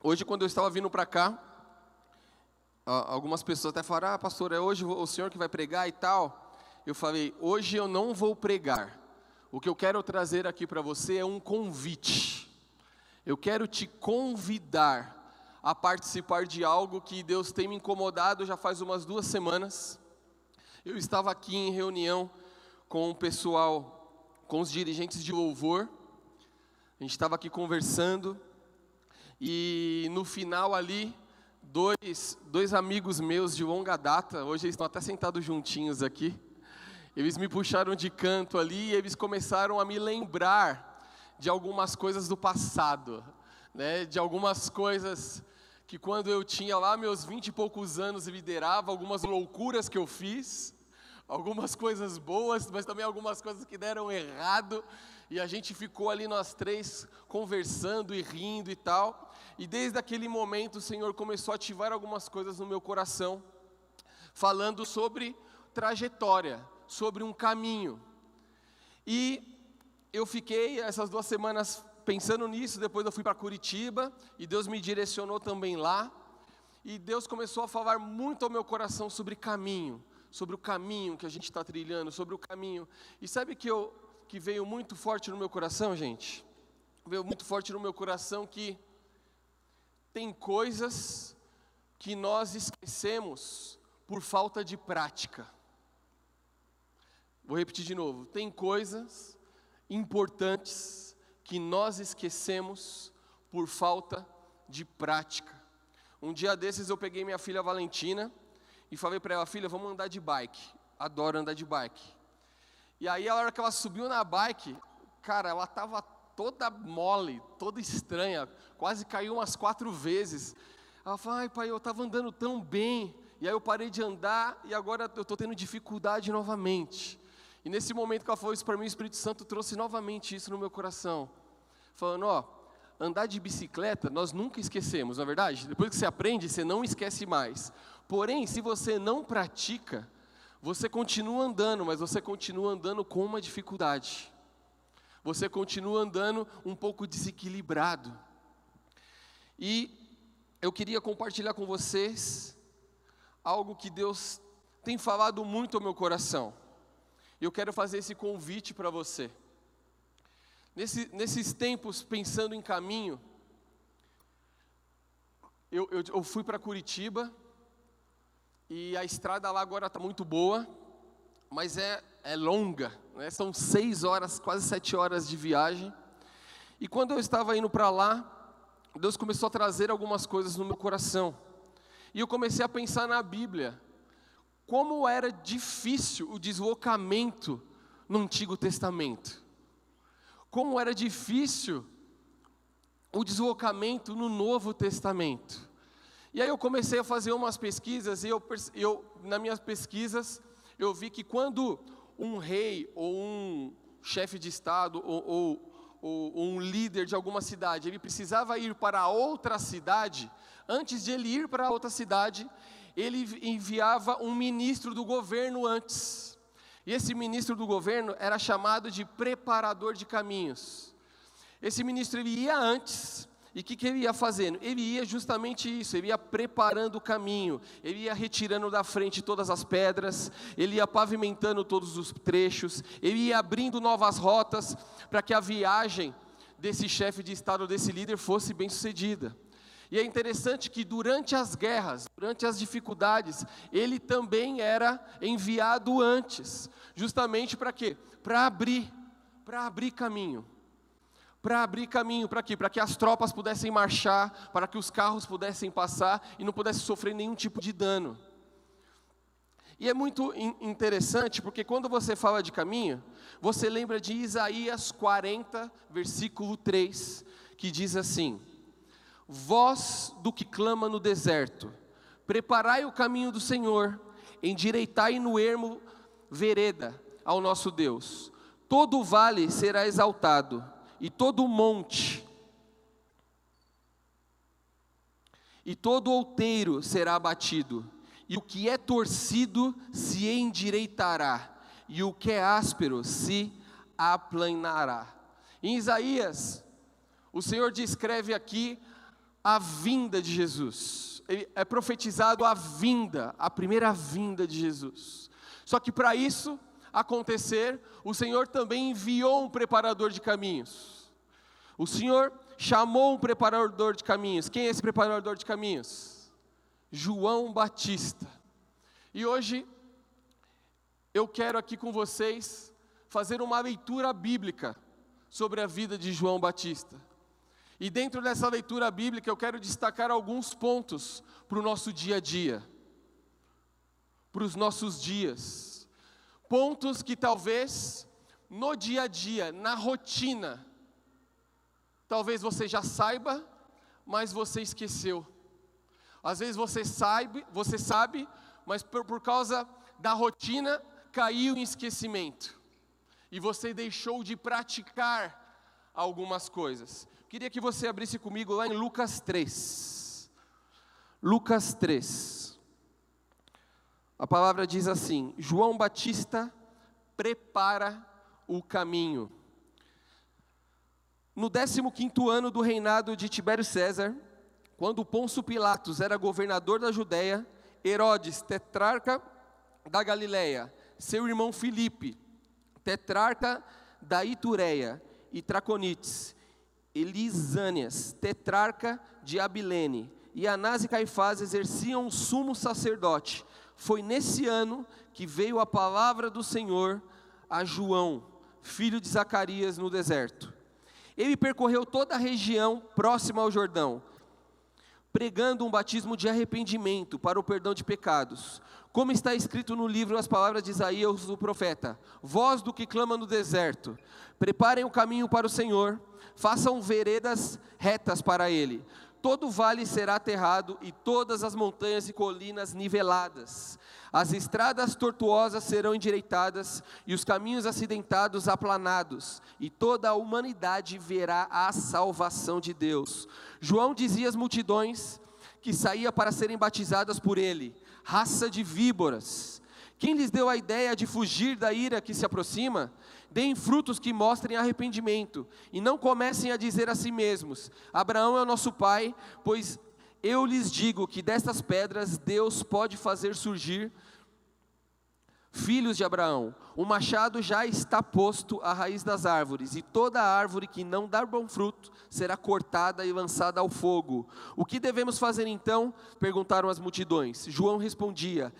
Hoje, quando eu estava vindo para cá, algumas pessoas até falaram: Ah, pastor, é hoje o senhor que vai pregar e tal. Eu falei: Hoje eu não vou pregar. O que eu quero trazer aqui para você é um convite. Eu quero te convidar a participar de algo que Deus tem me incomodado já faz umas duas semanas. Eu estava aqui em reunião com o pessoal, com os dirigentes de louvor. A gente estava aqui conversando e no final ali, dois, dois amigos meus de longa data, hoje eles estão até sentados juntinhos aqui, eles me puxaram de canto ali e eles começaram a me lembrar de algumas coisas do passado, né, de algumas coisas que quando eu tinha lá meus vinte e poucos anos liderava, algumas loucuras que eu fiz, algumas coisas boas, mas também algumas coisas que deram errado, e a gente ficou ali nós três conversando e rindo e tal. E desde aquele momento o Senhor começou a ativar algumas coisas no meu coração, falando sobre trajetória, sobre um caminho. E eu fiquei essas duas semanas pensando nisso, depois eu fui para Curitiba e Deus me direcionou também lá. E Deus começou a falar muito ao meu coração sobre caminho, sobre o caminho que a gente está trilhando, sobre o caminho. E sabe que eu que veio muito forte no meu coração, gente? Veio muito forte no meu coração que tem coisas que nós esquecemos por falta de prática. Vou repetir de novo. Tem coisas importantes que nós esquecemos por falta de prática. Um dia desses eu peguei minha filha Valentina e falei para ela, filha, vamos andar de bike. Adoro andar de bike. E aí, a hora que ela subiu na bike, cara, ela estava toda mole, toda estranha, quase caiu umas quatro vezes. Ela falou, ai pai, eu estava andando tão bem, e aí eu parei de andar e agora eu estou tendo dificuldade novamente. E nesse momento que ela falou isso para mim, o Espírito Santo trouxe novamente isso no meu coração. Falando, ó, andar de bicicleta nós nunca esquecemos, não é verdade? Depois que você aprende, você não esquece mais. Porém, se você não pratica, você continua andando, mas você continua andando com uma dificuldade. Você continua andando um pouco desequilibrado. E eu queria compartilhar com vocês algo que Deus tem falado muito ao meu coração. Eu quero fazer esse convite para você. Nesse, nesses tempos, pensando em caminho, eu, eu, eu fui para Curitiba e a estrada lá agora está muito boa, mas é, é longa, né? são seis horas, quase sete horas de viagem. E quando eu estava indo para lá, Deus começou a trazer algumas coisas no meu coração. E eu comecei a pensar na Bíblia. Como era difícil o deslocamento no Antigo Testamento. Como era difícil o deslocamento no Novo Testamento. E aí eu comecei a fazer umas pesquisas e eu, eu nas minhas pesquisas eu vi que quando um rei ou um chefe de estado ou, ou, ou, um líder de alguma cidade ele precisava ir para outra cidade, antes de ele ir para outra cidade, ele enviava um ministro do governo antes. E esse ministro do governo era chamado de preparador de caminhos. Esse ministro ele ia antes e o que, que ele ia fazendo? Ele ia justamente isso, ele ia preparando o caminho, ele ia retirando da frente todas as pedras, ele ia pavimentando todos os trechos, ele ia abrindo novas rotas para que a viagem desse chefe de Estado, desse líder, fosse bem sucedida. E é interessante que durante as guerras, durante as dificuldades, ele também era enviado antes, justamente para quê? Para abrir, para abrir caminho para abrir caminho para quê? Para que as tropas pudessem marchar, para que os carros pudessem passar e não pudessem sofrer nenhum tipo de dano. E é muito interessante porque quando você fala de caminho, você lembra de Isaías 40, versículo 3, que diz assim: Voz do que clama no deserto, preparai o caminho do Senhor, endireitai no ermo vereda ao nosso Deus. Todo o vale será exaltado e todo monte, e todo outeiro será abatido, e o que é torcido se endireitará, e o que é áspero se aplanará. Em Isaías, o Senhor descreve aqui a vinda de Jesus. É profetizado a vinda, a primeira vinda de Jesus. Só que para isso acontecer, o Senhor também enviou um preparador de caminhos. O Senhor chamou um preparador de caminhos. Quem é esse preparador de caminhos? João Batista. E hoje eu quero aqui com vocês fazer uma leitura bíblica sobre a vida de João Batista. E dentro dessa leitura bíblica eu quero destacar alguns pontos para o nosso dia a dia, para os nossos dias. Pontos que talvez no dia a dia, na rotina, talvez você já saiba, mas você esqueceu. Às vezes você sabe, você sabe, mas por, por causa da rotina caiu em esquecimento. E você deixou de praticar algumas coisas. Queria que você abrisse comigo lá em Lucas 3. Lucas 3. A palavra diz assim: João Batista prepara o caminho. No 15 ano do reinado de Tibério César, quando Pôncio Pilatos era governador da Judéia, Herodes, tetrarca da Galiléia, seu irmão Filipe, tetrarca da Itureia e Traconites, Elisânias, tetrarca de Abilene, e Anás e Caifás exerciam o sumo sacerdote. Foi nesse ano que veio a palavra do Senhor a João, filho de Zacarias, no deserto. Ele percorreu toda a região próxima ao Jordão, pregando um batismo de arrependimento para o perdão de pecados. Como está escrito no livro as palavras de Isaías, o profeta: Voz do que clama no deserto, preparem o caminho para o Senhor, façam veredas retas para ele. Todo vale será aterrado e todas as montanhas e colinas niveladas. As estradas tortuosas serão endireitadas e os caminhos acidentados aplanados, e toda a humanidade verá a salvação de Deus. João dizia às multidões que saía para serem batizadas por ele: raça de víboras. Quem lhes deu a ideia de fugir da ira que se aproxima? Deem frutos que mostrem arrependimento, e não comecem a dizer a si mesmos: Abraão é o nosso pai, pois eu lhes digo que destas pedras Deus pode fazer surgir filhos de Abraão. O machado já está posto à raiz das árvores, e toda árvore que não dar bom fruto será cortada e lançada ao fogo. O que devemos fazer então? perguntaram as multidões. João respondia: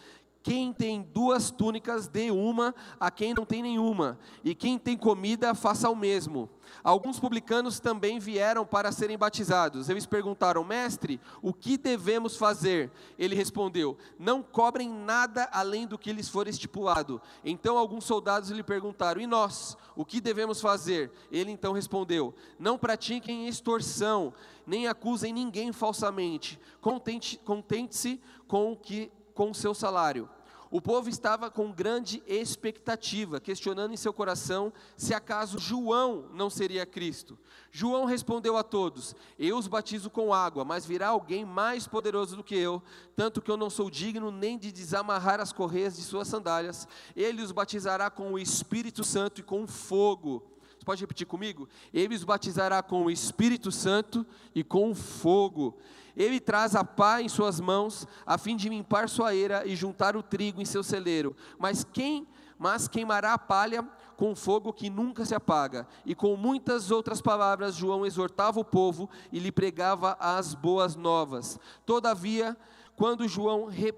quem tem duas túnicas, dê uma a quem não tem nenhuma, e quem tem comida, faça o mesmo. Alguns publicanos também vieram para serem batizados. Eles perguntaram: Mestre, o que devemos fazer? Ele respondeu: Não cobrem nada além do que lhes for estipulado. Então alguns soldados lhe perguntaram: E nós, o que devemos fazer? Ele então respondeu: Não pratiquem extorsão, nem acusem ninguém falsamente. Contente-se contente com o que com o seu salário. O povo estava com grande expectativa, questionando em seu coração se acaso João não seria Cristo. João respondeu a todos: Eu os batizo com água, mas virá alguém mais poderoso do que eu, tanto que eu não sou digno nem de desamarrar as correias de suas sandálias. Ele os batizará com o Espírito Santo e com fogo. Pode repetir comigo? Ele os batizará com o Espírito Santo e com fogo. Ele traz a pá em suas mãos, a fim de limpar sua eira e juntar o trigo em seu celeiro. Mas quem mas queimará a palha com fogo que nunca se apaga. E com muitas outras palavras, João exortava o povo e lhe pregava as boas novas. Todavia, quando João re,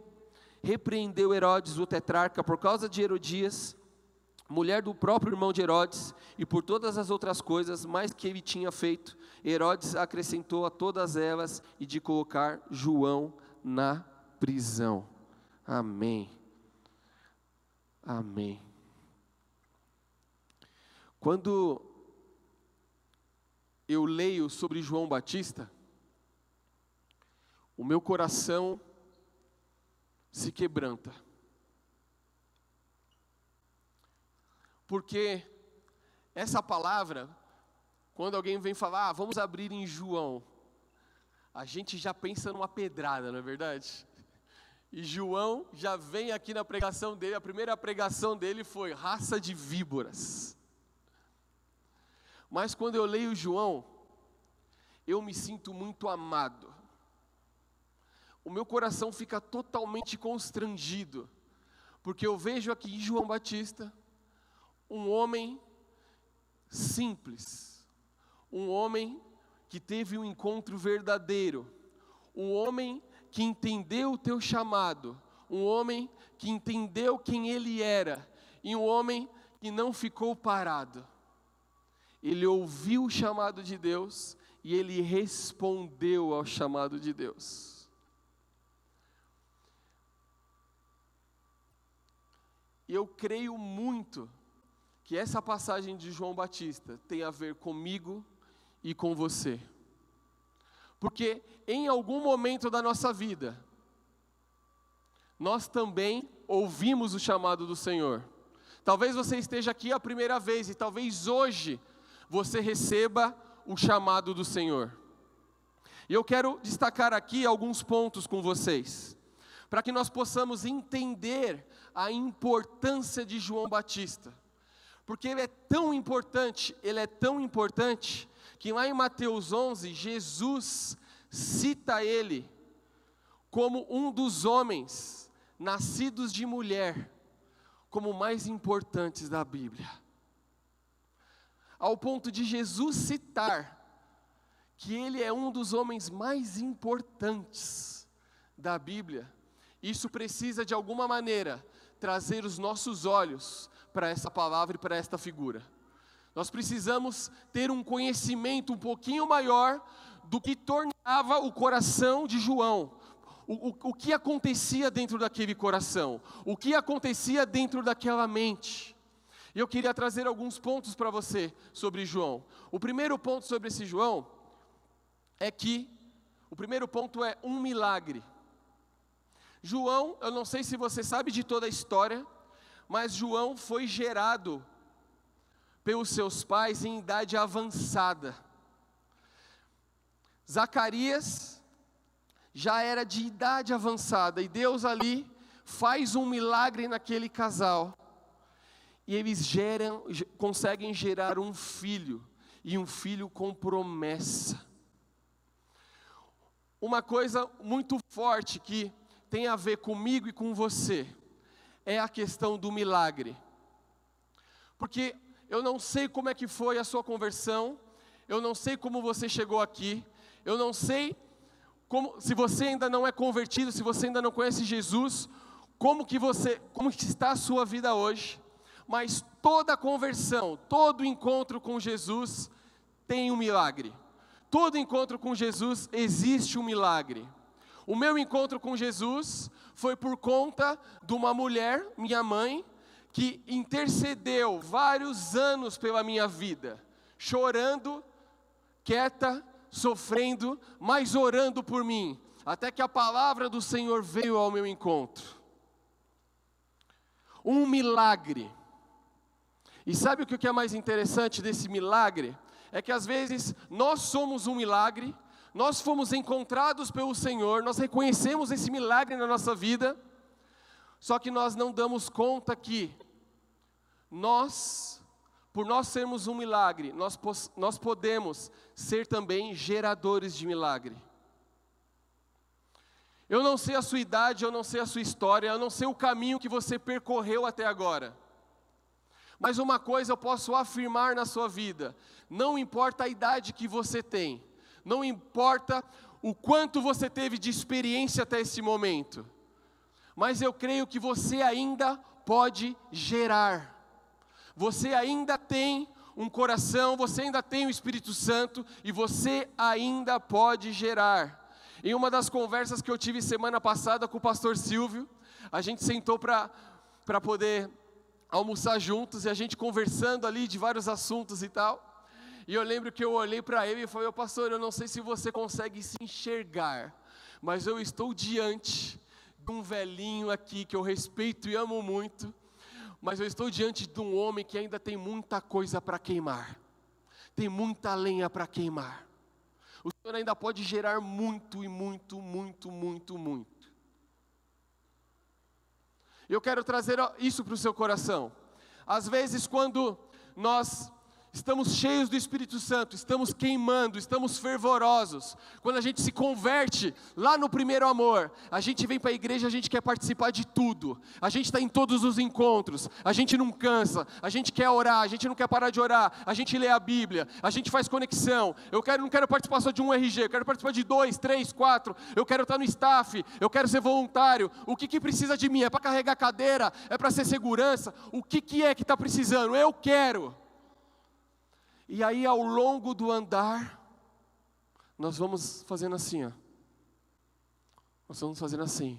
repreendeu Herodes, o tetrarca, por causa de Herodias, mulher do próprio irmão de Herodes, e por todas as outras coisas mais que ele tinha feito, Herodes acrescentou a todas elas e de colocar João na prisão. Amém. Amém. Quando eu leio sobre João Batista, o meu coração se quebranta. Porque essa palavra quando alguém vem falar, ah, vamos abrir em João, a gente já pensa numa pedrada, não é verdade? E João já vem aqui na pregação dele, a primeira pregação dele foi raça de víboras. Mas quando eu leio João, eu me sinto muito amado. o meu coração fica totalmente constrangido, porque eu vejo aqui João Batista um homem simples, um homem que teve um encontro verdadeiro, um homem que entendeu o teu chamado, um homem que entendeu quem ele era, e um homem que não ficou parado. Ele ouviu o chamado de Deus e ele respondeu ao chamado de Deus. E eu creio muito que essa passagem de João Batista tem a ver comigo e com você. Porque em algum momento da nossa vida, nós também ouvimos o chamado do Senhor. Talvez você esteja aqui a primeira vez e talvez hoje você receba o chamado do Senhor. E eu quero destacar aqui alguns pontos com vocês, para que nós possamos entender a importância de João Batista porque ele é tão importante, ele é tão importante, que lá em Mateus 11, Jesus cita ele como um dos homens nascidos de mulher, como mais importantes da Bíblia. Ao ponto de Jesus citar que ele é um dos homens mais importantes da Bíblia. Isso precisa de alguma maneira trazer os nossos olhos para essa palavra e para esta figura. Nós precisamos ter um conhecimento um pouquinho maior do que tornava o coração de João, o, o, o que acontecia dentro daquele coração, o que acontecia dentro daquela mente. E eu queria trazer alguns pontos para você sobre João. O primeiro ponto sobre esse João é que, o primeiro ponto é um milagre. João, eu não sei se você sabe de toda a história, mas João foi gerado pelos seus pais em idade avançada. Zacarias já era de idade avançada e Deus ali faz um milagre naquele casal. E eles geram, conseguem gerar um filho, e um filho com promessa. Uma coisa muito forte que tem a ver comigo e com você é a questão do milagre. Porque eu não sei como é que foi a sua conversão, eu não sei como você chegou aqui, eu não sei como, se você ainda não é convertido, se você ainda não conhece Jesus, como que você, como que está a sua vida hoje? Mas toda conversão, todo encontro com Jesus tem um milagre. Todo encontro com Jesus existe um milagre. O meu encontro com Jesus foi por conta de uma mulher, minha mãe, que intercedeu vários anos pela minha vida, chorando, quieta, sofrendo, mas orando por mim, até que a palavra do Senhor veio ao meu encontro. Um milagre. E sabe o que é mais interessante desse milagre? É que às vezes nós somos um milagre, nós fomos encontrados pelo Senhor, nós reconhecemos esse milagre na nossa vida, só que nós não damos conta que nós, por nós sermos um milagre, nós, nós podemos ser também geradores de milagre. Eu não sei a sua idade, eu não sei a sua história, eu não sei o caminho que você percorreu até agora. Mas uma coisa eu posso afirmar na sua vida: não importa a idade que você tem, não importa o quanto você teve de experiência até esse momento, mas eu creio que você ainda pode gerar, você ainda tem um coração, você ainda tem o Espírito Santo e você ainda pode gerar. Em uma das conversas que eu tive semana passada com o pastor Silvio, a gente sentou para poder almoçar juntos e a gente conversando ali de vários assuntos e tal. E eu lembro que eu olhei para ele e falei, pastor, eu não sei se você consegue se enxergar, mas eu estou diante de um velhinho aqui que eu respeito e amo muito, mas eu estou diante de um homem que ainda tem muita coisa para queimar, tem muita lenha para queimar. O Senhor ainda pode gerar muito e muito, muito, muito, muito. Eu quero trazer isso para o seu coração. Às vezes, quando nós estamos cheios do Espírito Santo, estamos queimando, estamos fervorosos. Quando a gente se converte lá no primeiro amor, a gente vem para a igreja, a gente quer participar de tudo, a gente está em todos os encontros, a gente não cansa, a gente quer orar, a gente não quer parar de orar, a gente lê a Bíblia, a gente faz conexão. Eu quero, não quero participar só de um RG, eu quero participar de dois, três, quatro, eu quero estar no staff, eu quero ser voluntário. O que, que precisa de mim? É para carregar cadeira? É para ser segurança? O que, que é que está precisando? Eu quero. E aí, ao longo do andar, nós vamos fazendo assim, ó. Nós vamos fazendo assim.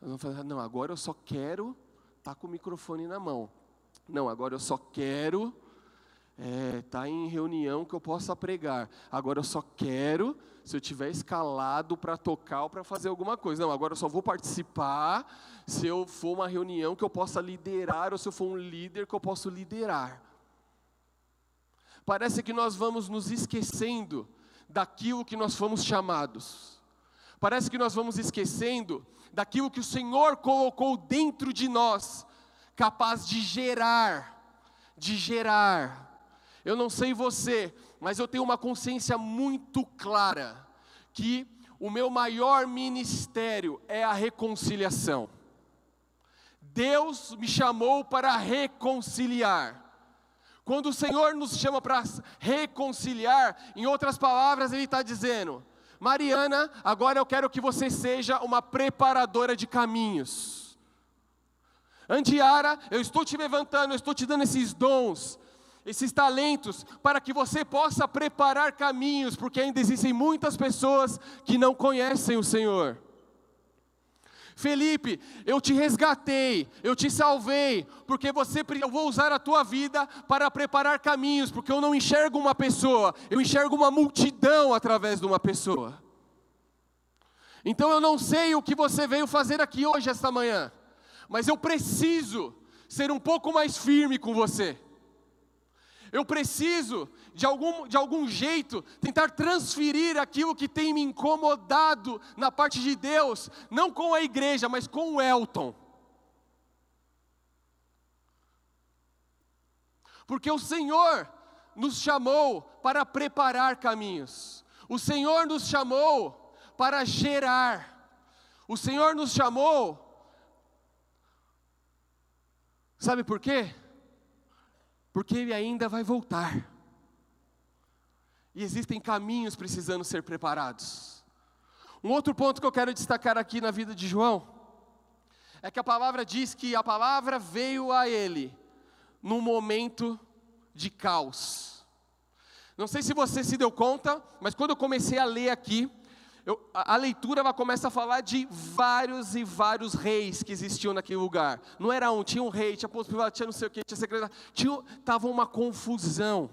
Nós vamos fazer, não, agora eu só quero estar tá com o microfone na mão. Não, agora eu só quero estar é, tá em reunião que eu possa pregar. Agora eu só quero se eu tiver escalado para tocar ou para fazer alguma coisa. Não, agora eu só vou participar se eu for uma reunião que eu possa liderar ou se eu for um líder que eu posso liderar. Parece que nós vamos nos esquecendo daquilo que nós fomos chamados. Parece que nós vamos esquecendo daquilo que o Senhor colocou dentro de nós, capaz de gerar, de gerar. Eu não sei você, mas eu tenho uma consciência muito clara que o meu maior ministério é a reconciliação. Deus me chamou para reconciliar. Quando o Senhor nos chama para reconciliar, em outras palavras, Ele está dizendo: Mariana, agora eu quero que você seja uma preparadora de caminhos. Andiara, eu estou te levantando, eu estou te dando esses dons, esses talentos, para que você possa preparar caminhos, porque ainda existem muitas pessoas que não conhecem o Senhor. Felipe, eu te resgatei, eu te salvei, porque você eu vou usar a tua vida para preparar caminhos, porque eu não enxergo uma pessoa, eu enxergo uma multidão através de uma pessoa. Então eu não sei o que você veio fazer aqui hoje esta manhã, mas eu preciso ser um pouco mais firme com você. Eu preciso, de algum, de algum jeito, tentar transferir aquilo que tem me incomodado na parte de Deus, não com a igreja, mas com o Elton. Porque o Senhor nos chamou para preparar caminhos, o Senhor nos chamou para gerar, o Senhor nos chamou, sabe por quê? porque ele ainda vai voltar. E existem caminhos precisando ser preparados. Um outro ponto que eu quero destacar aqui na vida de João é que a palavra diz que a palavra veio a ele num momento de caos. Não sei se você se deu conta, mas quando eu comecei a ler aqui, eu, a, a, leitura ela começa a falar de vários e vários reis que existiam naquele lugar. Não era um, tinha um rei, tinha posto privado, tinha não sei o que, tinha secretário, tinha, tava uma confusão.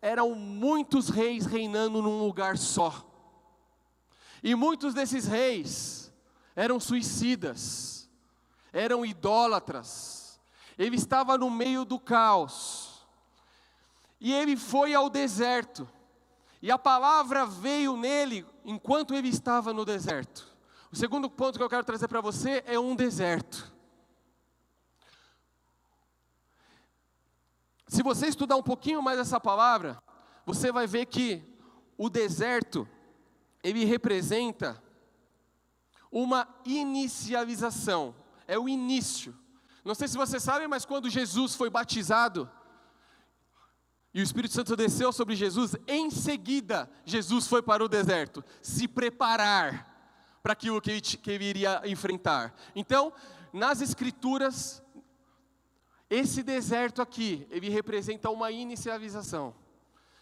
Eram muitos reis reinando num lugar só. E muitos desses reis eram suicidas, eram idólatras. Ele estava no meio do caos. E ele foi ao deserto. E a palavra veio nele enquanto ele estava no deserto. O segundo ponto que eu quero trazer para você é um deserto. Se você estudar um pouquinho mais essa palavra, você vai ver que o deserto ele representa uma inicialização, é o início. Não sei se você sabe, mas quando Jesus foi batizado, e o Espírito Santo desceu sobre Jesus, em seguida, Jesus foi para o deserto, se preparar para aquilo que ele, que ele iria enfrentar. Então, nas Escrituras, esse deserto aqui, ele representa uma inicialização.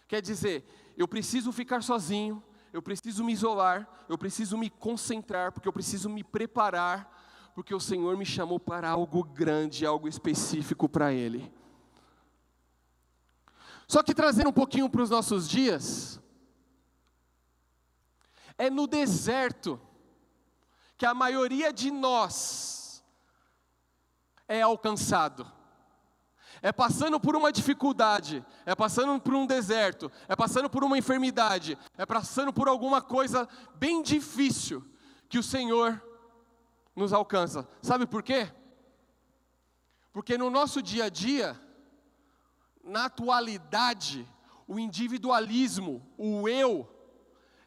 Quer dizer, eu preciso ficar sozinho, eu preciso me isolar, eu preciso me concentrar, porque eu preciso me preparar, porque o Senhor me chamou para algo grande, algo específico para Ele. Só que trazendo um pouquinho para os nossos dias, é no deserto que a maioria de nós é alcançado. É passando por uma dificuldade, é passando por um deserto, é passando por uma enfermidade, é passando por alguma coisa bem difícil que o Senhor nos alcança. Sabe por quê? Porque no nosso dia a dia, na atualidade, o individualismo, o eu,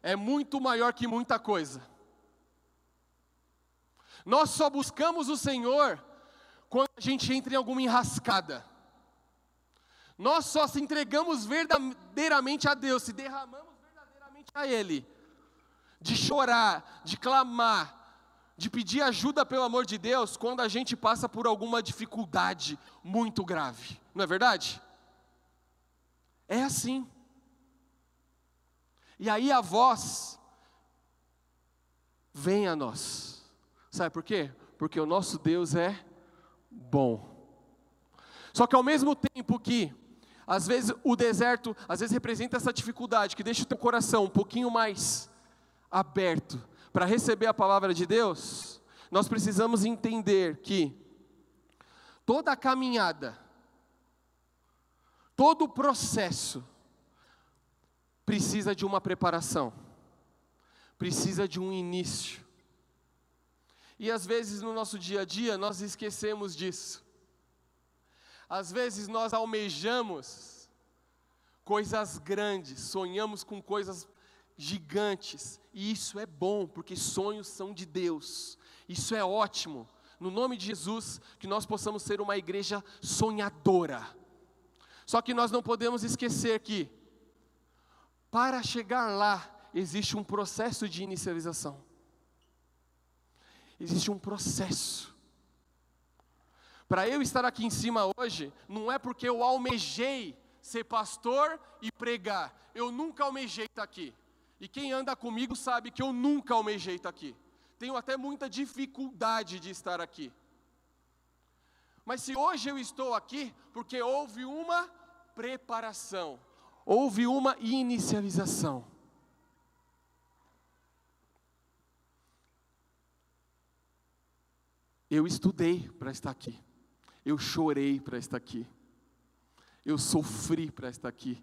é muito maior que muita coisa. Nós só buscamos o Senhor quando a gente entra em alguma enrascada. Nós só se entregamos verdadeiramente a Deus, se derramamos verdadeiramente a Ele, de chorar, de clamar, de pedir ajuda pelo amor de Deus, quando a gente passa por alguma dificuldade muito grave, não é verdade? É assim. E aí a voz vem a nós. Sabe por quê? Porque o nosso Deus é bom. Só que ao mesmo tempo que às vezes o deserto, às vezes representa essa dificuldade que deixa o teu coração um pouquinho mais aberto para receber a palavra de Deus, nós precisamos entender que toda a caminhada, todo o processo precisa de uma preparação, precisa de um início. E às vezes no nosso dia a dia nós esquecemos disso. Às vezes nós almejamos coisas grandes, sonhamos com coisas gigantes, e isso é bom, porque sonhos são de Deus, isso é ótimo. No nome de Jesus, que nós possamos ser uma igreja sonhadora. Só que nós não podemos esquecer que, para chegar lá, existe um processo de inicialização. Existe um processo. Para eu estar aqui em cima hoje, não é porque eu almejei ser pastor e pregar. Eu nunca almejei estar aqui. E quem anda comigo sabe que eu nunca almejei estar aqui. Tenho até muita dificuldade de estar aqui. Mas se hoje eu estou aqui, porque houve uma preparação, houve uma inicialização. Eu estudei para estar aqui. Eu chorei para estar aqui. Eu sofri para estar aqui.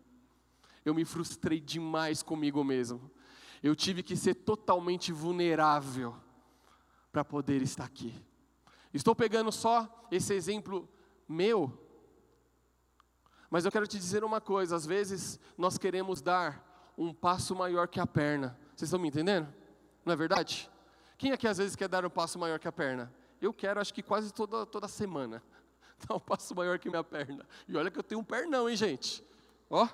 Eu me frustrei demais comigo mesmo. Eu tive que ser totalmente vulnerável para poder estar aqui. Estou pegando só esse exemplo meu, mas eu quero te dizer uma coisa: às vezes nós queremos dar um passo maior que a perna. Vocês estão me entendendo? Não é verdade? Quem aqui às vezes quer dar um passo maior que a perna? Eu quero, acho que quase toda, toda semana. Dá um passo maior que minha perna. E olha que eu tenho um pernão, hein, gente? Ó,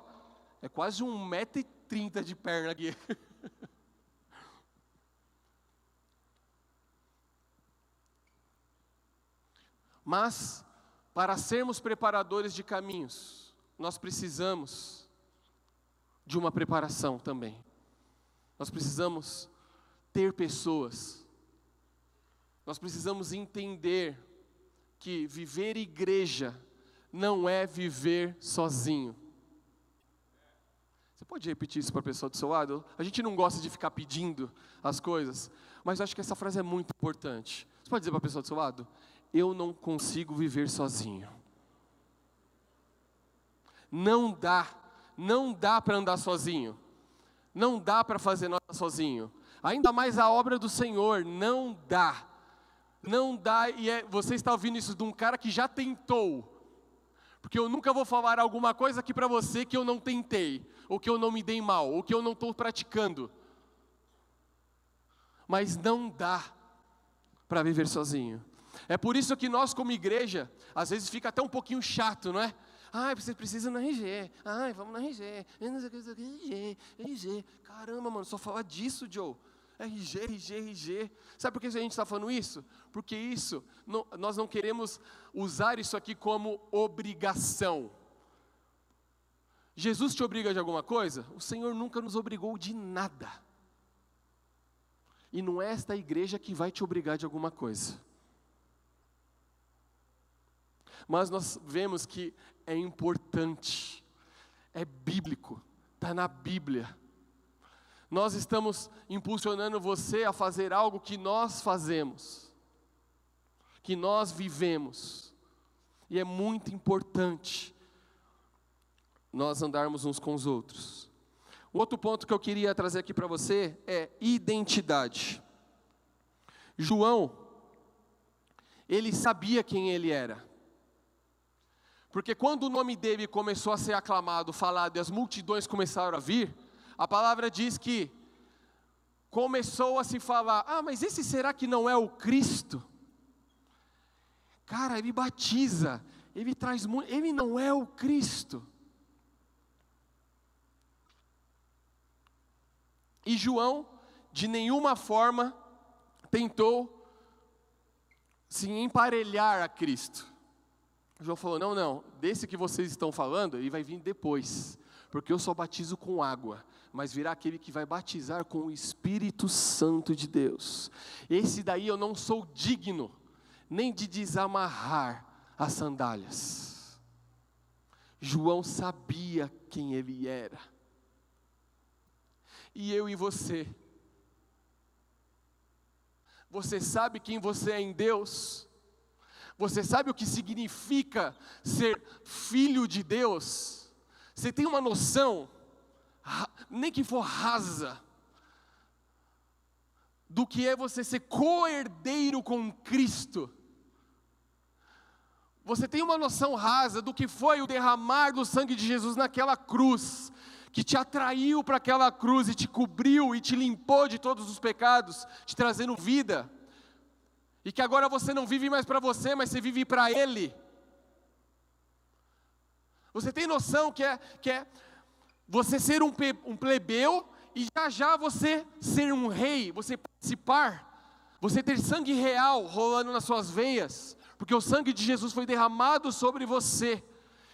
é quase um metro e trinta de perna aqui. Mas, para sermos preparadores de caminhos, nós precisamos de uma preparação também. Nós precisamos ter pessoas. Nós precisamos entender que viver igreja não é viver sozinho. Você pode repetir isso para a pessoa do seu lado? A gente não gosta de ficar pedindo as coisas, mas eu acho que essa frase é muito importante. Você pode dizer para a pessoa do seu lado? Eu não consigo viver sozinho. Não dá, não dá para andar sozinho. Não dá para fazer nada sozinho. Ainda mais a obra do Senhor, não dá. Não dá, e é, você está ouvindo isso de um cara que já tentou. Porque eu nunca vou falar alguma coisa aqui para você que eu não tentei, ou que eu não me dei mal, ou que eu não estou praticando. Mas não dá para viver sozinho. É por isso que nós, como igreja, às vezes fica até um pouquinho chato, não é? Ai, você precisa na RG. Ai, vamos na RG. RG, RG. Caramba, mano, só fala disso, Joe. RG, RG, RG. Sabe por que a gente está falando isso? Porque isso, não, nós não queremos usar isso aqui como obrigação. Jesus te obriga de alguma coisa? O Senhor nunca nos obrigou de nada. E não é esta igreja que vai te obrigar de alguma coisa. Mas nós vemos que é importante, é bíblico, está na Bíblia nós estamos impulsionando você a fazer algo que nós fazemos, que nós vivemos, e é muito importante nós andarmos uns com os outros. O outro ponto que eu queria trazer aqui para você é identidade. João, ele sabia quem ele era. Porque quando o nome dele começou a ser aclamado, falado e as multidões começaram a vir, a palavra diz que começou a se falar: ah, mas esse será que não é o Cristo? Cara, ele batiza, ele traz muito, ele não é o Cristo. E João, de nenhuma forma, tentou se emparelhar a Cristo. João falou: não, não, desse que vocês estão falando, ele vai vir depois, porque eu só batizo com água, mas virá aquele que vai batizar com o Espírito Santo de Deus. Esse daí eu não sou digno, nem de desamarrar as sandálias. João sabia quem ele era. E eu e você, você sabe quem você é em Deus? Você sabe o que significa ser filho de Deus? Você tem uma noção, nem que for rasa, do que é você ser co-herdeiro com Cristo? Você tem uma noção rasa do que foi o derramar do sangue de Jesus naquela cruz, que te atraiu para aquela cruz e te cobriu e te limpou de todos os pecados, te trazendo vida. E que agora você não vive mais para você, mas você vive para Ele. Você tem noção que é, que é você ser um, um plebeu e já já você ser um rei, você participar, você ter sangue real rolando nas suas veias, porque o sangue de Jesus foi derramado sobre você,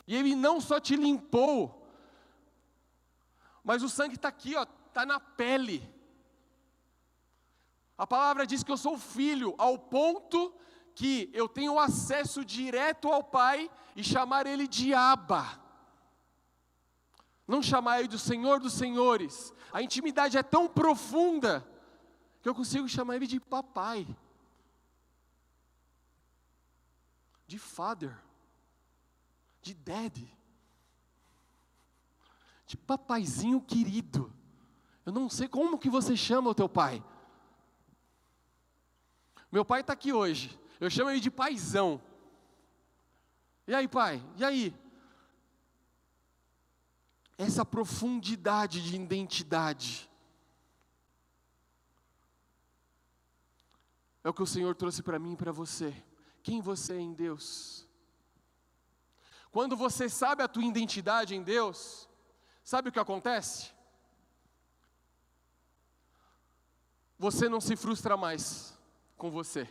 e Ele não só te limpou, mas o sangue está aqui, está na pele. A palavra diz que eu sou filho, ao ponto que eu tenho acesso direto ao Pai e chamar Ele de Abba. Não chamar Ele do Senhor dos Senhores. A intimidade é tão profunda que eu consigo chamar Ele de papai, de father, de daddy de papaizinho querido. Eu não sei como que você chama o teu pai. Meu pai está aqui hoje. Eu chamo ele de paizão. E aí, pai? E aí? Essa profundidade de identidade. É o que o Senhor trouxe para mim e para você. Quem você é em Deus? Quando você sabe a tua identidade em Deus, Sabe o que acontece? Você não se frustra mais com você,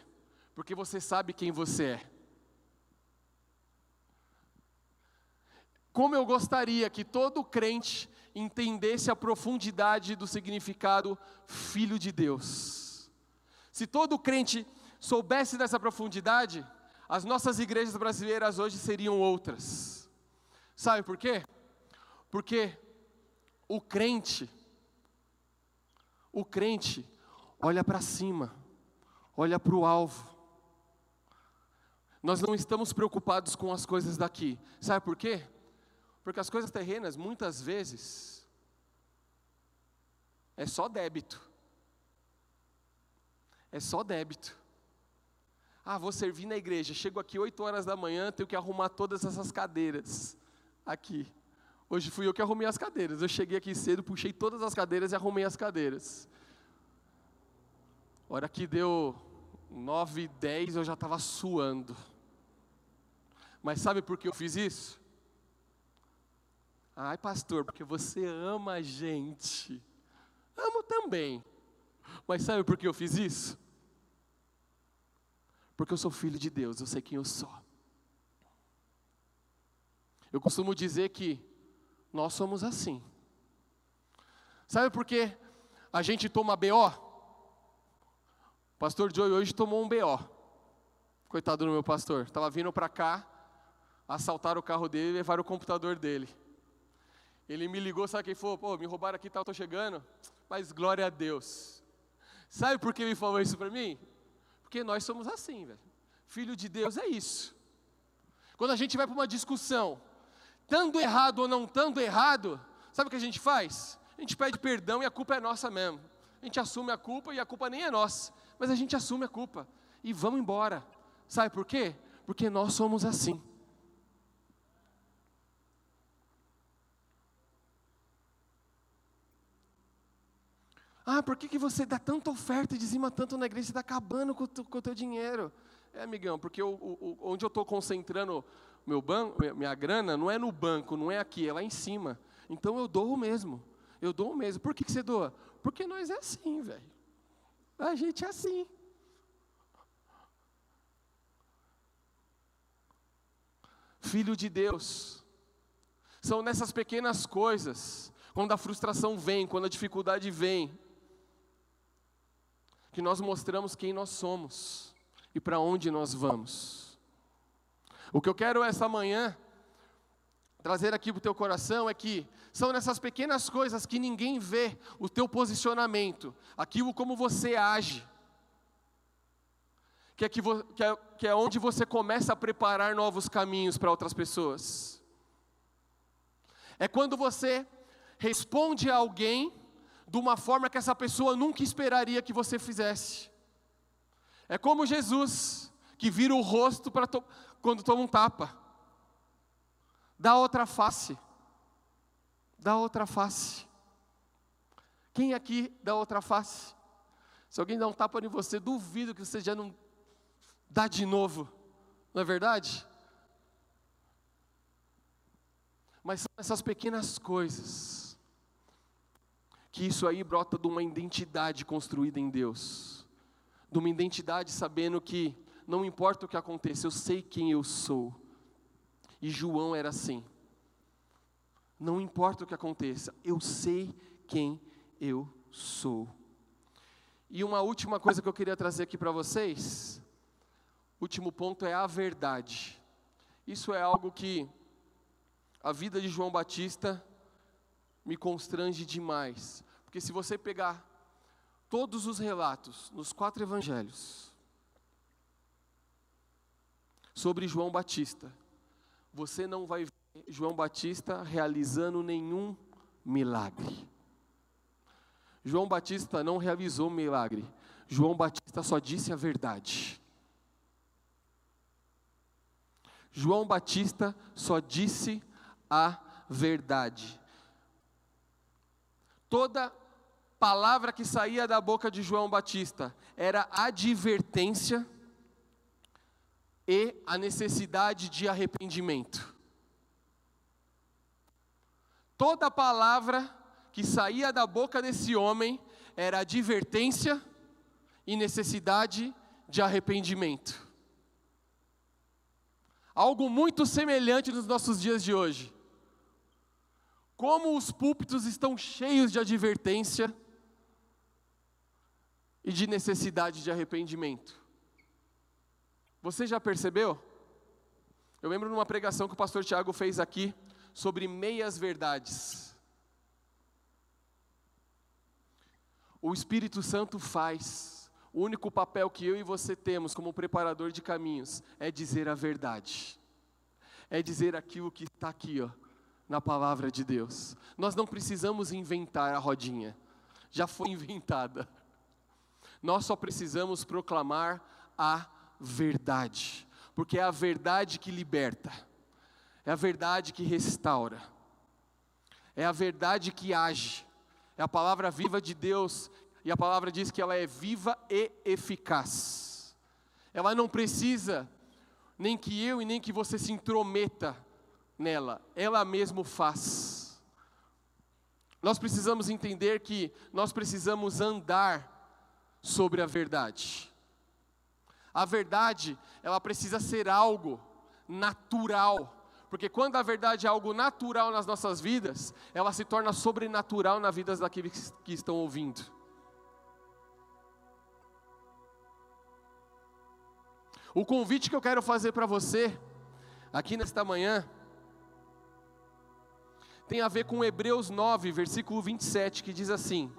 porque você sabe quem você é. Como eu gostaria que todo crente entendesse a profundidade do significado filho de Deus. Se todo crente soubesse dessa profundidade, as nossas igrejas brasileiras hoje seriam outras. Sabe por quê? Porque o crente, o crente olha para cima, olha para o alvo. Nós não estamos preocupados com as coisas daqui. Sabe por quê? Porque as coisas terrenas, muitas vezes, é só débito. É só débito. Ah, vou servir na igreja. Chego aqui 8 horas da manhã, tenho que arrumar todas essas cadeiras aqui. Hoje fui eu que arrumei as cadeiras. Eu cheguei aqui cedo, puxei todas as cadeiras e arrumei as cadeiras. Hora que deu nove e dez, eu já estava suando. Mas sabe por que eu fiz isso? Ai, pastor, porque você ama a gente. Amo também. Mas sabe por que eu fiz isso? Porque eu sou filho de Deus, eu sei quem eu sou. Eu costumo dizer que nós somos assim. Sabe por que a gente toma BO? Pastor Joey hoje tomou um BO. Coitado do meu pastor. Estava vindo para cá, assaltaram o carro dele e levaram o computador dele. Ele me ligou, sabe quem falou? Pô, me roubaram aqui, tá, eu tô chegando. Mas glória a Deus. Sabe por que ele falou isso para mim? Porque nós somos assim, velho. Filho de Deus é isso. Quando a gente vai para uma discussão, estando errado ou não estando errado, sabe o que a gente faz? A gente pede perdão e a culpa é nossa mesmo. A gente assume a culpa e a culpa nem é nossa, mas a gente assume a culpa e vamos embora. Sabe por quê? Porque nós somos assim. Ah, por que, que você dá tanta oferta e dizima tanto na igreja? Você está acabando com o, teu, com o teu dinheiro. É, amigão, porque o, o, onde eu estou concentrando meu banco, minha grana, não é no banco, não é aqui, é lá em cima. Então eu dou o mesmo. Eu dou o mesmo. Por que, que você doa? Porque nós é assim, velho. A gente é assim. Filho de Deus. São nessas pequenas coisas, quando a frustração vem, quando a dificuldade vem, que nós mostramos quem nós somos e para onde nós vamos. O que eu quero essa manhã trazer aqui para o teu coração é que são nessas pequenas coisas que ninguém vê o teu posicionamento, aquilo como você age, que é, que, que, é, que é onde você começa a preparar novos caminhos para outras pessoas. É quando você responde a alguém de uma forma que essa pessoa nunca esperaria que você fizesse. É como Jesus, que vira o rosto to quando toma um tapa. Dá outra face. Dá outra face. Quem aqui dá outra face? Se alguém dá um tapa em você, duvido que você já não dá de novo. Não é verdade? Mas são essas pequenas coisas que isso aí brota de uma identidade construída em Deus de uma identidade sabendo que não importa o que aconteça, eu sei quem eu sou. E João era assim. Não importa o que aconteça, eu sei quem eu sou. E uma última coisa que eu queria trazer aqui para vocês, último ponto é a verdade. Isso é algo que a vida de João Batista me constrange demais. Porque se você pegar todos os relatos nos quatro evangelhos sobre João Batista, você não vai ver João Batista realizando nenhum milagre. João Batista não realizou milagre. João Batista só disse a verdade. João Batista só disse a verdade. Toda palavra que saía da boca de João Batista era advertência e a necessidade de arrependimento. Toda palavra que saía da boca desse homem era advertência e necessidade de arrependimento. Algo muito semelhante nos nossos dias de hoje. Como os púlpitos estão cheios de advertência e de necessidade de arrependimento. Você já percebeu? Eu lembro numa pregação que o pastor Tiago fez aqui sobre meias verdades. O Espírito Santo faz. O único papel que eu e você temos como preparador de caminhos é dizer a verdade. É dizer aquilo que está aqui, ó, na palavra de Deus. Nós não precisamos inventar a rodinha. Já foi inventada. Nós só precisamos proclamar a verdade, porque é a verdade que liberta, é a verdade que restaura, é a verdade que age, é a palavra viva de Deus, e a palavra diz que ela é viva e eficaz. Ela não precisa nem que eu e nem que você se intrometa nela, ela mesmo faz. Nós precisamos entender que nós precisamos andar sobre a verdade. A verdade, ela precisa ser algo natural, porque quando a verdade é algo natural nas nossas vidas, ela se torna sobrenatural na vida daqueles que estão ouvindo. O convite que eu quero fazer para você, aqui nesta manhã, tem a ver com Hebreus 9, versículo 27, que diz assim: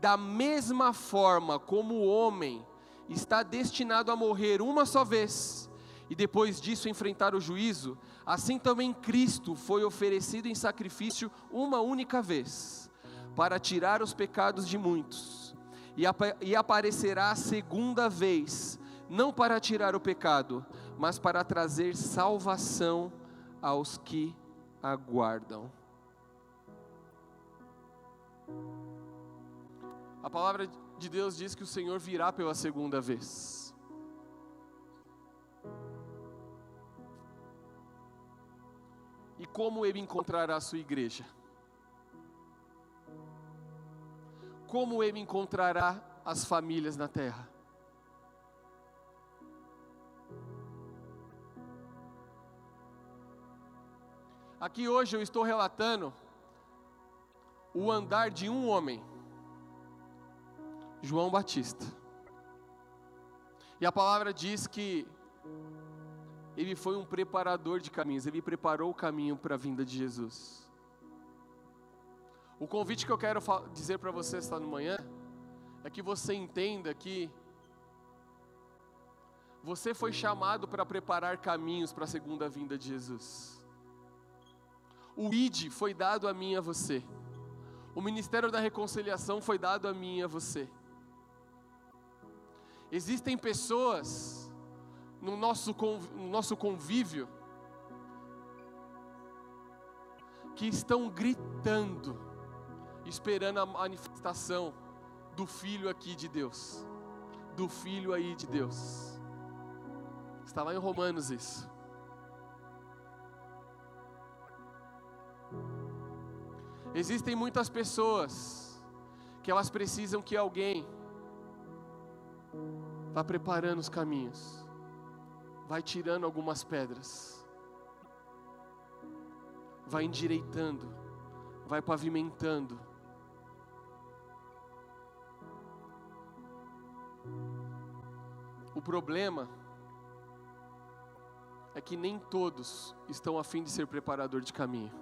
da mesma forma como o homem está destinado a morrer uma só vez e depois disso enfrentar o juízo, assim também Cristo foi oferecido em sacrifício uma única vez, para tirar os pecados de muitos, e, ap e aparecerá a segunda vez, não para tirar o pecado, mas para trazer salvação aos que aguardam. A palavra de Deus diz que o Senhor virá pela segunda vez. E como ele encontrará a sua igreja? Como ele encontrará as famílias na terra? Aqui hoje eu estou relatando o andar de um homem, João Batista. E a palavra diz que ele foi um preparador de caminhos, ele preparou o caminho para a vinda de Jesus. O convite que eu quero dizer para você esta manhã é que você entenda que você foi chamado para preparar caminhos para a segunda vinda de Jesus. O ID foi dado a mim e a você. O ministério da reconciliação foi dado a mim e a você. Existem pessoas no nosso, no nosso convívio que estão gritando, esperando a manifestação do Filho aqui de Deus, do Filho aí de Deus. Está lá em Romanos isso. Existem muitas pessoas que elas precisam que alguém vá preparando os caminhos, vai tirando algumas pedras, vai endireitando, vai pavimentando. O problema é que nem todos estão a fim de ser preparador de caminho.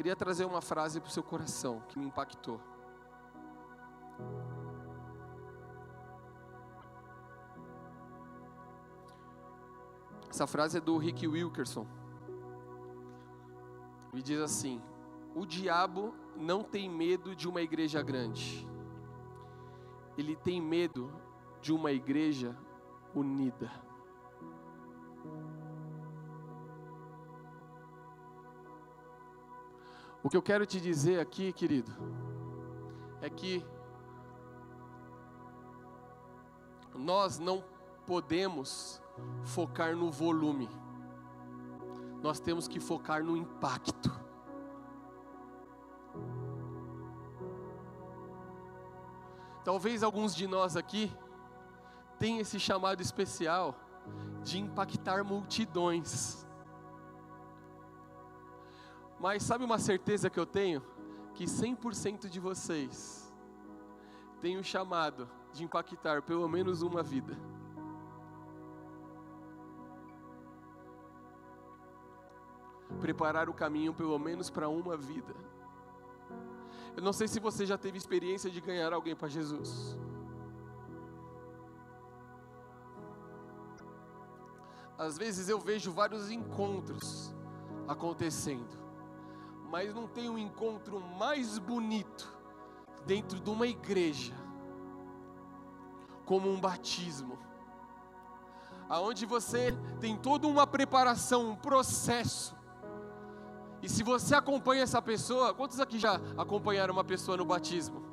Queria trazer uma frase para o seu coração que me impactou. Essa frase é do Rick Wilkerson. E diz assim: O diabo não tem medo de uma igreja grande ele tem medo de uma igreja unida. O que eu quero te dizer aqui, querido, é que nós não podemos focar no volume, nós temos que focar no impacto. Talvez alguns de nós aqui tenham esse chamado especial de impactar multidões. Mas sabe uma certeza que eu tenho? Que 100% de vocês têm o chamado de impactar pelo menos uma vida. Preparar o caminho pelo menos para uma vida. Eu não sei se você já teve experiência de ganhar alguém para Jesus. Às vezes eu vejo vários encontros acontecendo, mas não tem um encontro mais bonito dentro de uma igreja como um batismo, aonde você tem toda uma preparação, um processo e se você acompanha essa pessoa, quantos aqui já acompanharam uma pessoa no batismo?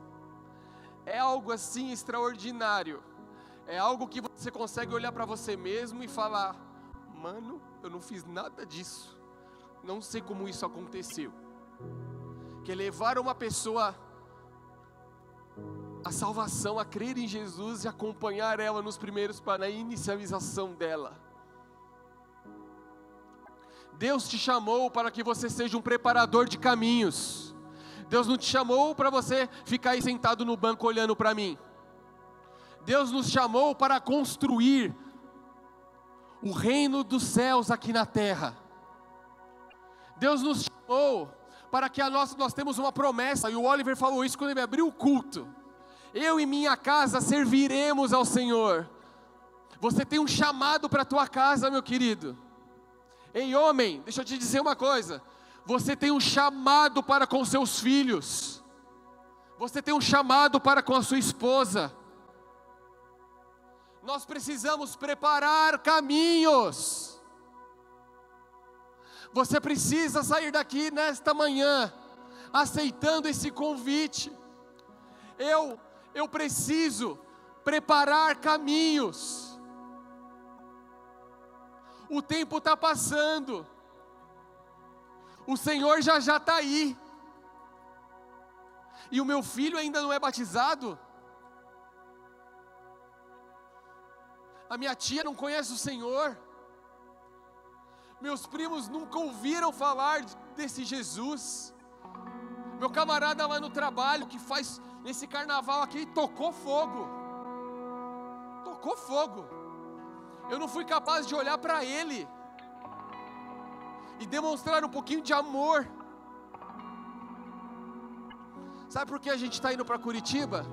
É algo assim extraordinário. É algo que você consegue olhar para você mesmo e falar: "Mano, eu não fiz nada disso. Não sei como isso aconteceu." Que levar uma pessoa a salvação, a crer em Jesus e acompanhar ela nos primeiros para a inicialização dela. Deus te chamou para que você seja um preparador de caminhos. Deus não te chamou para você ficar aí sentado no banco olhando para mim. Deus nos chamou para construir o reino dos céus aqui na terra. Deus nos chamou para que a nossa, nós temos uma promessa, e o Oliver falou isso quando ele abriu o culto. Eu e minha casa serviremos ao Senhor. Você tem um chamado para a tua casa, meu querido. Ei, homem, deixa eu te dizer uma coisa. Você tem um chamado para com seus filhos. Você tem um chamado para com a sua esposa. nós precisamos preparar caminhos. Você precisa sair daqui nesta manhã, aceitando esse convite. Eu, eu preciso preparar caminhos. O tempo está passando, o Senhor já já está aí, e o meu filho ainda não é batizado. A minha tia não conhece o Senhor. Meus primos nunca ouviram falar desse Jesus. Meu camarada lá no trabalho que faz nesse carnaval aqui tocou fogo. Tocou fogo. Eu não fui capaz de olhar para ele e demonstrar um pouquinho de amor. Sabe por que a gente está indo para Curitiba?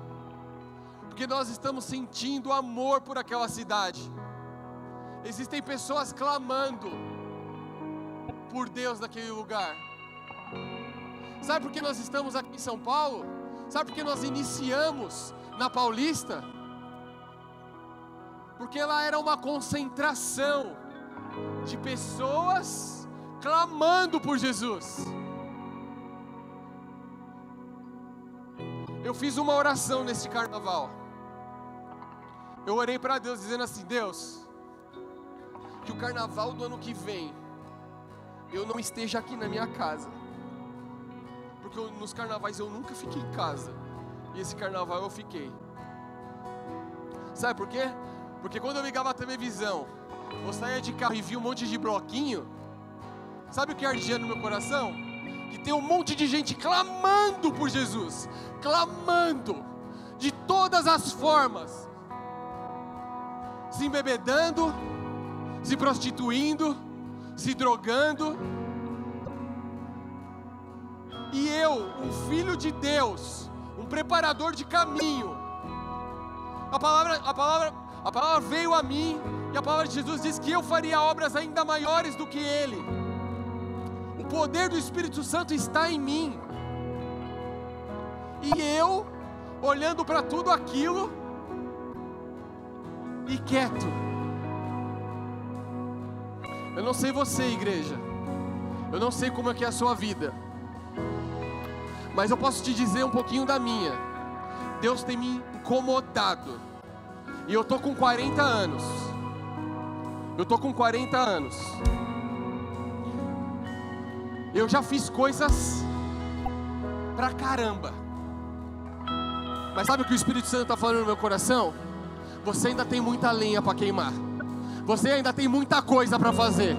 porque nós estamos sentindo amor por aquela cidade. Existem pessoas clamando por Deus naquele lugar. Sabe por que nós estamos aqui em São Paulo? Sabe por que nós iniciamos na Paulista? Porque lá era uma concentração de pessoas clamando por Jesus. Eu fiz uma oração neste carnaval eu orei para Deus dizendo assim: Deus, que o carnaval do ano que vem eu não esteja aqui na minha casa, porque eu, nos carnavais eu nunca fiquei em casa, e esse carnaval eu fiquei. Sabe por quê? Porque quando eu ligava a televisão, eu saía de carro e via um monte de bloquinho, sabe o que ardia no meu coração? Que tem um monte de gente clamando por Jesus, clamando. De todas as formas, se embebedando, se prostituindo, se drogando. E eu, um filho de Deus, um preparador de caminho. A palavra, a palavra, a palavra veio a mim e a palavra de Jesus diz que eu faria obras ainda maiores do que ele. O poder do Espírito Santo está em mim. E eu, olhando para tudo aquilo, e quieto. Eu não sei você, igreja. Eu não sei como é que é a sua vida. Mas eu posso te dizer um pouquinho da minha. Deus tem me incomodado. E eu tô com 40 anos. Eu tô com 40 anos. Eu já fiz coisas pra caramba. Mas sabe o que o Espírito Santo está falando no meu coração? Você ainda tem muita lenha para queimar. Você ainda tem muita coisa para fazer.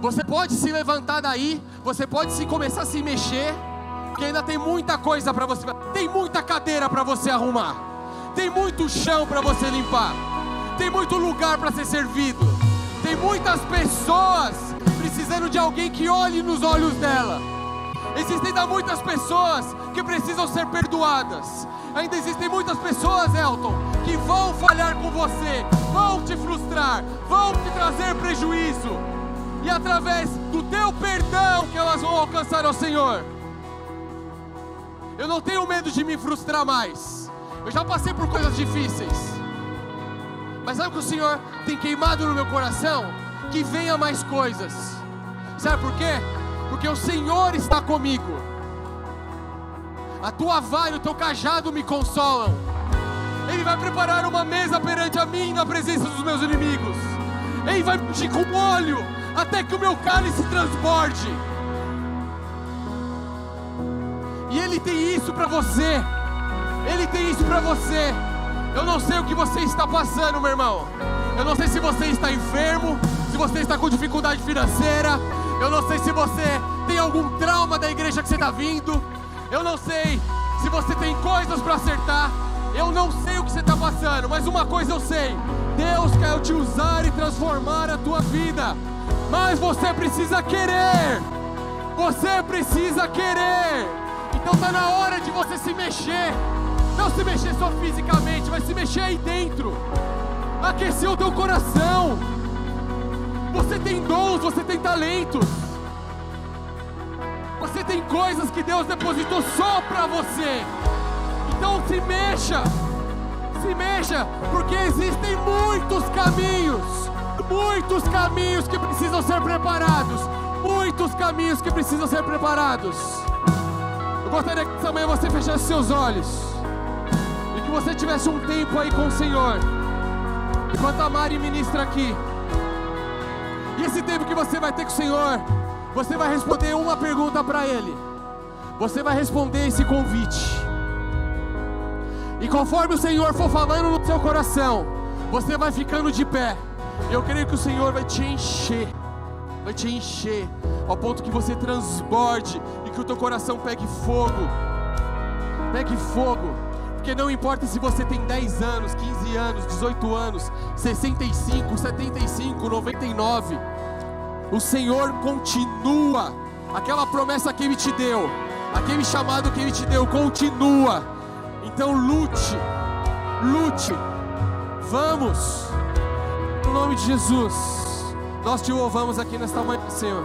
Você pode se levantar daí, você pode se começar a se mexer, porque ainda tem muita coisa para você. Tem muita cadeira para você arrumar. Tem muito chão para você limpar. Tem muito lugar para ser servido. Tem muitas pessoas precisando de alguém que olhe nos olhos dela. Existem ainda muitas pessoas que precisam ser perdoadas. Ainda existem muitas pessoas, Elton, que vão falhar com você, vão te frustrar, vão te trazer prejuízo. E através do teu perdão que elas vão alcançar ao Senhor. Eu não tenho medo de me frustrar mais. Eu já passei por coisas difíceis. Mas sabe o que o Senhor tem queimado no meu coração? Que venha mais coisas. Sabe por quê? Porque o Senhor está comigo. A tua vara e o teu cajado me consolam. Ele vai preparar uma mesa perante a mim na presença dos meus inimigos. Ele vai me com óleo até que o meu cálice transborde. E Ele tem isso para você. Ele tem isso para você. Eu não sei o que você está passando, meu irmão. Eu não sei se você está enfermo, se você está com dificuldade financeira. Eu não sei se você tem algum trauma da igreja que você está vindo. Eu não sei se você tem coisas para acertar. Eu não sei o que você está passando, mas uma coisa eu sei: Deus quer te usar e transformar a tua vida. Mas você precisa querer. Você precisa querer. Então está na hora de você se mexer. Não se mexer só fisicamente, mas se mexer aí dentro. Aquecer o teu coração. Você tem dons, você tem talentos. Tem coisas que Deus depositou só para você. Então se mexa. se mexa, porque existem muitos caminhos, muitos caminhos que precisam ser preparados, muitos caminhos que precisam ser preparados. Eu gostaria que essa manhã você fechasse seus olhos e que você tivesse um tempo aí com o Senhor, enquanto a Mari ministra aqui. E esse tempo que você vai ter com o Senhor, você vai responder uma pergunta para Ele. Você vai responder esse convite. E conforme o Senhor for falando no seu coração, você vai ficando de pé. Eu creio que o Senhor vai te encher, vai te encher, ao ponto que você transborde e que o teu coração pegue fogo. Pegue fogo. Porque não importa se você tem 10 anos, 15 anos, 18 anos, 65, 75, 99. O Senhor continua. Aquela promessa que Ele te deu, aquele chamado que Ele te deu, continua. Então lute, lute. Vamos. No nome de Jesus, nós te louvamos aqui nesta manhã, Senhor.